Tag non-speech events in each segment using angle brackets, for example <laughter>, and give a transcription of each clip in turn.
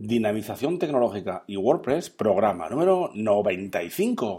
Dinamización tecnológica y WordPress, programa número 95.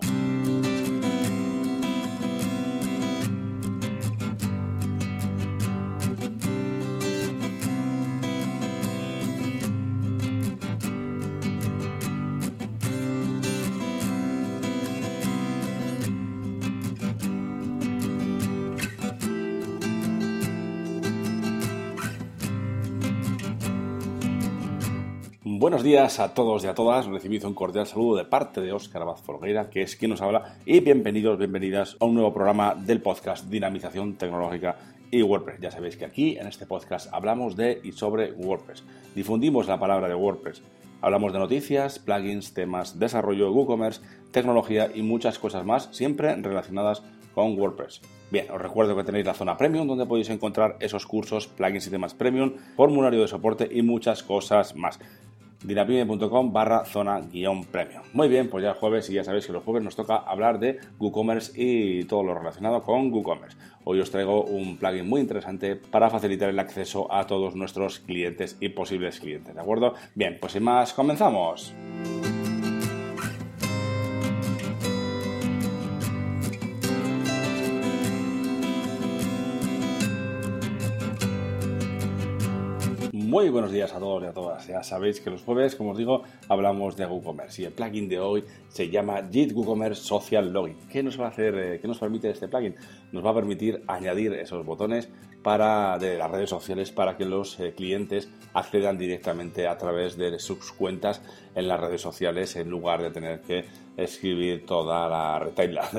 Buenos días a todos y a todas. Recibido un cordial saludo de parte de Óscar Abad Folgueira, que es quien nos habla, y bienvenidos, bienvenidas a un nuevo programa del podcast Dinamización Tecnológica y WordPress. Ya sabéis que aquí en este podcast hablamos de y sobre WordPress. Difundimos la palabra de WordPress. Hablamos de noticias, plugins, temas, desarrollo, WooCommerce, tecnología y muchas cosas más, siempre relacionadas con WordPress. Bien, os recuerdo que tenéis la zona premium donde podéis encontrar esos cursos, plugins y temas premium, formulario de soporte y muchas cosas más dinapime.com barra zona guion premium. Muy bien, pues ya es jueves y ya sabéis que los jueves nos toca hablar de WooCommerce y todo lo relacionado con WooCommerce. Hoy os traigo un plugin muy interesante para facilitar el acceso a todos nuestros clientes y posibles clientes, ¿de acuerdo? Bien, pues sin más, comenzamos. Muy buenos días a todos y a todas. Ya sabéis que los jueves, como os digo, hablamos de WooCommerce y el plugin de hoy se llama JIT WooCommerce Social Login. ¿Qué nos va a hacer? Eh, ¿Qué nos permite este plugin? Nos va a permitir añadir esos botones para de las redes sociales para que los eh, clientes accedan directamente a través de sus cuentas en las redes sociales en lugar de tener que escribir toda la retaila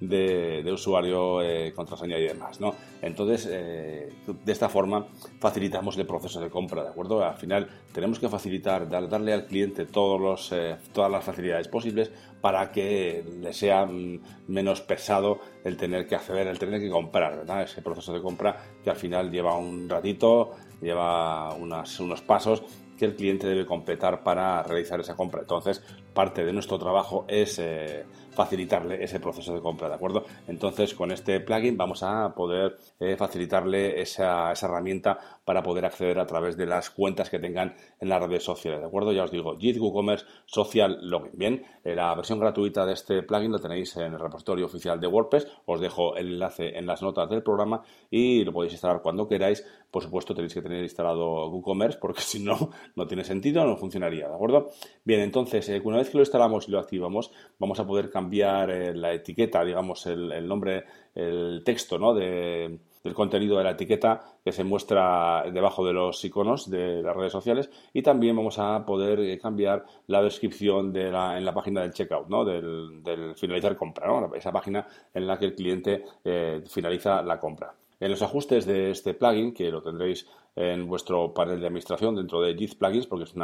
de, de, usuario, eh, contraseña y demás, ¿no? Entonces, eh, de esta forma facilitamos el proceso de compra, ¿de acuerdo? Al final tenemos que facilitar, darle al cliente todos los, eh, todas las facilidades posibles para que le sea mm, menos pesado el tener que acceder, el tener que comprar. Ese proceso de compra que al final lleva un ratito, lleva unos pasos que el cliente debe completar para realizar esa compra. Entonces, parte de nuestro trabajo es eh, facilitarle ese proceso de compra, ¿de acuerdo? Entonces, con este plugin vamos a poder eh, facilitarle esa, herramienta para poder acceder a través de las cuentas que tengan en las redes sociales, ¿de acuerdo? Ya os digo, JIT WooCommerce Social Login. Bien, eh, la versión gratuita de este plugin lo tenéis en el repositorio oficial de WordPress. Os dejo el enlace en las notas del programa y lo podéis instalar cuando queráis. Por supuesto, tenéis que tener instalado WooCommerce porque <laughs> si no, no tiene sentido, no funcionaría, ¿de acuerdo? Bien, entonces, una vez que lo instalamos y lo activamos, vamos a poder cambiar eh, la etiqueta, digamos, el, nombre, el texto ¿no? de, del contenido de la etiqueta que se muestra debajo de los iconos de las redes sociales y también vamos a poder eh, cambiar la descripción de la, en la página del checkout, ¿no? del, finalizar compra, ¿no? esa página en la que el cliente eh, finaliza la compra. En los ajustes de este plugin, que lo tendréis en vuestro panel de administración dentro de JIT Plugins, porque es,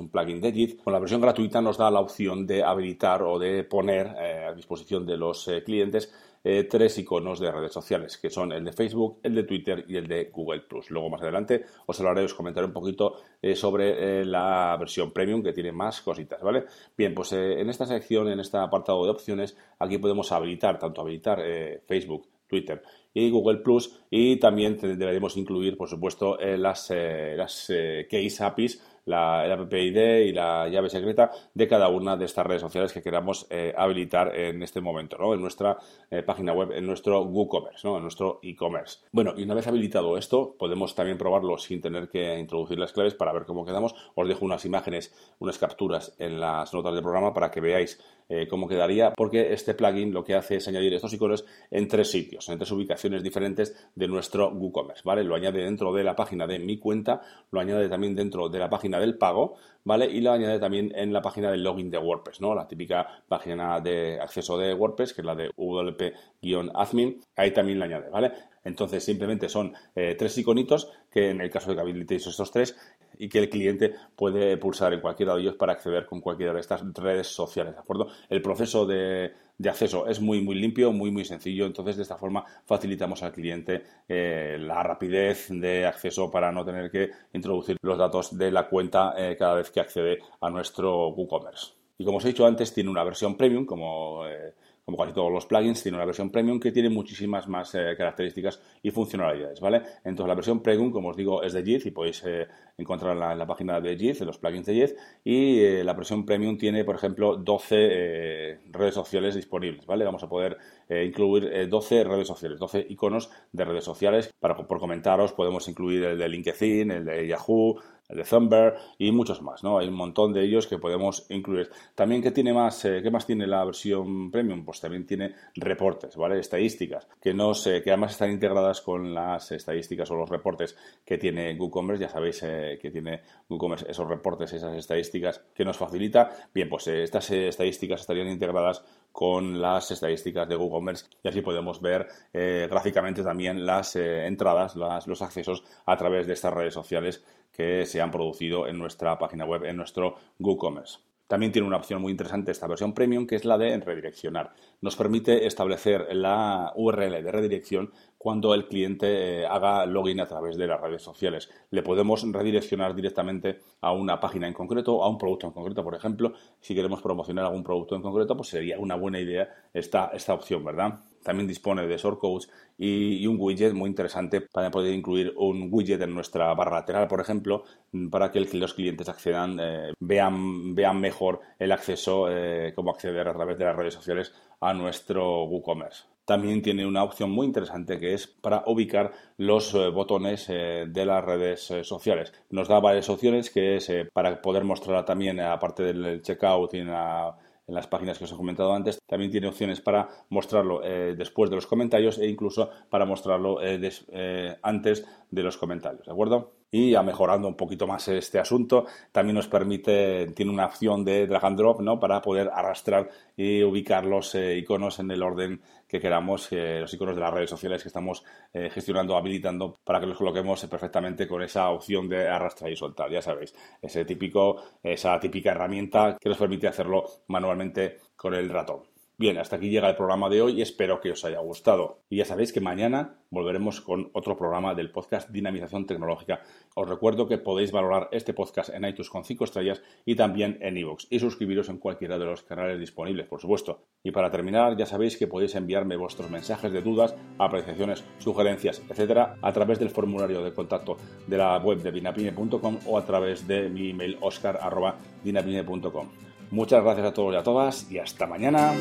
un plugin de JIT, con la versión gratuita nos da la opción de habilitar o de poner eh, a disposición de los eh, clientes eh, tres iconos de redes sociales, que son el de Facebook, el de Twitter y el de Google Luego más adelante os hablaré, os comentaré un poquito sobre la versión premium que tiene más cositas, ¿vale? Bien, pues en esta sección, en este apartado de opciones, aquí podemos habilitar, tanto habilitar Facebook, Twitter y Google Plus y también deberemos incluir, por supuesto, eh, las, eh, las eh, case APIs la, el y la llave secreta de cada una de estas redes sociales que queramos eh, habilitar en este momento, ¿no? En nuestra eh, página web, en nuestro WooCommerce. En nuestro e-commerce. Bueno, y una vez habilitado esto, podemos también probarlo sin tener que introducir las claves para ver cómo quedamos. Os dejo unas imágenes, unas capturas en las notas del programa para que veáis eh, cómo quedaría, porque este plugin lo que hace es añadir estos iconos en tres sitios, en tres ubicaciones diferentes de nuestro WooCommerce, ¿vale? Lo añade dentro de la página de mi cuenta, lo añade también dentro de la página del pago, ¿vale? Y lo añade también en la página del login de WordPress, ¿no? La típica página de acceso de WordPress, que es la de wp-admin, ahí también la añade, ¿vale? Entonces simplemente son eh, tres iconitos que en el caso de que habilitéis estos tres y que el cliente puede pulsar en cualquiera de ellos para acceder con cualquiera de estas redes sociales, ¿de acuerdo? El proceso de, acceso es muy, muy limpio, muy, muy sencillo, entonces de esta forma facilitamos al cliente eh, la rapidez de acceso para no tener que introducir los datos de la cuenta eh, cada vez que accede a nuestro WooCommerce. Y como os he dicho antes, tiene una versión premium, como como casi todos los plugins, tiene una versión premium que tiene muchísimas más eh, características y funcionalidades, ¿vale? Entonces la versión premium, como os digo, es de JIT y podéis eh, encontrarla en la página de JIT, en los plugins de JIT, y eh, la versión premium tiene, por ejemplo, 12 redes sociales disponibles, ¿vale? Vamos a poder incluir 12 redes sociales, 12 iconos de redes sociales. Para, por comentaros, podemos incluir el de LinkedIn, el de Yahoo, de Thumber y muchos más, ¿no? Hay un montón de ellos que podemos incluir. También, ¿qué tiene más? Eh, ¿Qué más tiene la versión premium? Pues también tiene reportes, ¿vale? Estadísticas, que no sé, que además están integradas con las estadísticas o los reportes que tiene WooCommerce. Ya sabéis eh, que tiene WooCommerce esos reportes, esas estadísticas que nos facilita. Bien, pues eh, estas estadísticas estarían integradas con las estadísticas de WooCommerce y así podemos ver gráficamente también las entradas, los accesos a través de estas redes sociales que se han producido en nuestra página web, en nuestro WooCommerce. También tiene una opción muy interesante esta versión premium, que es la de redireccionar. Nos permite establecer la URL de redirección cuando el cliente eh, haga login a través de las redes sociales. Le podemos redireccionar directamente a una página en concreto, a un producto en concreto, por ejemplo. Si queremos promocionar algún producto en concreto, pues sería una buena idea esta, esta opción, ¿verdad? También dispone de shortcodes y, un widget muy interesante para poder incluir un widget en nuestra barra lateral, por ejemplo, para que los clientes accedan, eh, vean, vean mejor el acceso, eh, cómo acceder a través de las redes sociales a nuestro WooCommerce. También tiene una opción muy interesante que es para ubicar los eh, botones de las redes sociales. Nos da varias opciones que es para poder mostrar también, aparte del checkout y en la en las páginas que os he comentado antes. También tiene opciones para mostrarlo eh, después de los comentarios e incluso para mostrarlo eh, eh, antes de los comentarios, ¿de acuerdo? Y ya mejorando un poquito más este asunto, también nos permite, tiene una opción de drag and drop, ¿no? Para poder arrastrar y ubicar los iconos en el orden que queramos, los iconos de las redes sociales que estamos gestionando, habilitando, para que los coloquemos perfectamente con esa opción de arrastrar y soltar, ya sabéis, ese típico, esa típica herramienta que nos permite hacerlo manualmente con el ratón. Bien, hasta aquí llega el programa de hoy espero que os haya gustado. Y ya sabéis que mañana volveremos con otro programa del podcast Dinamización Tecnológica. Os recuerdo que podéis valorar este podcast en iTunes con 5 estrellas y también en iVoox y suscribiros en cualquiera de los canales disponibles, por supuesto. Y para terminar, ya sabéis que podéis enviarme vuestros mensajes de dudas, apreciaciones, sugerencias, etcétera, a través del formulario de contacto de la web de dinapime.com o a través de mi email oscar.dinapime.com. Muchas gracias a todos y a todas y hasta mañana.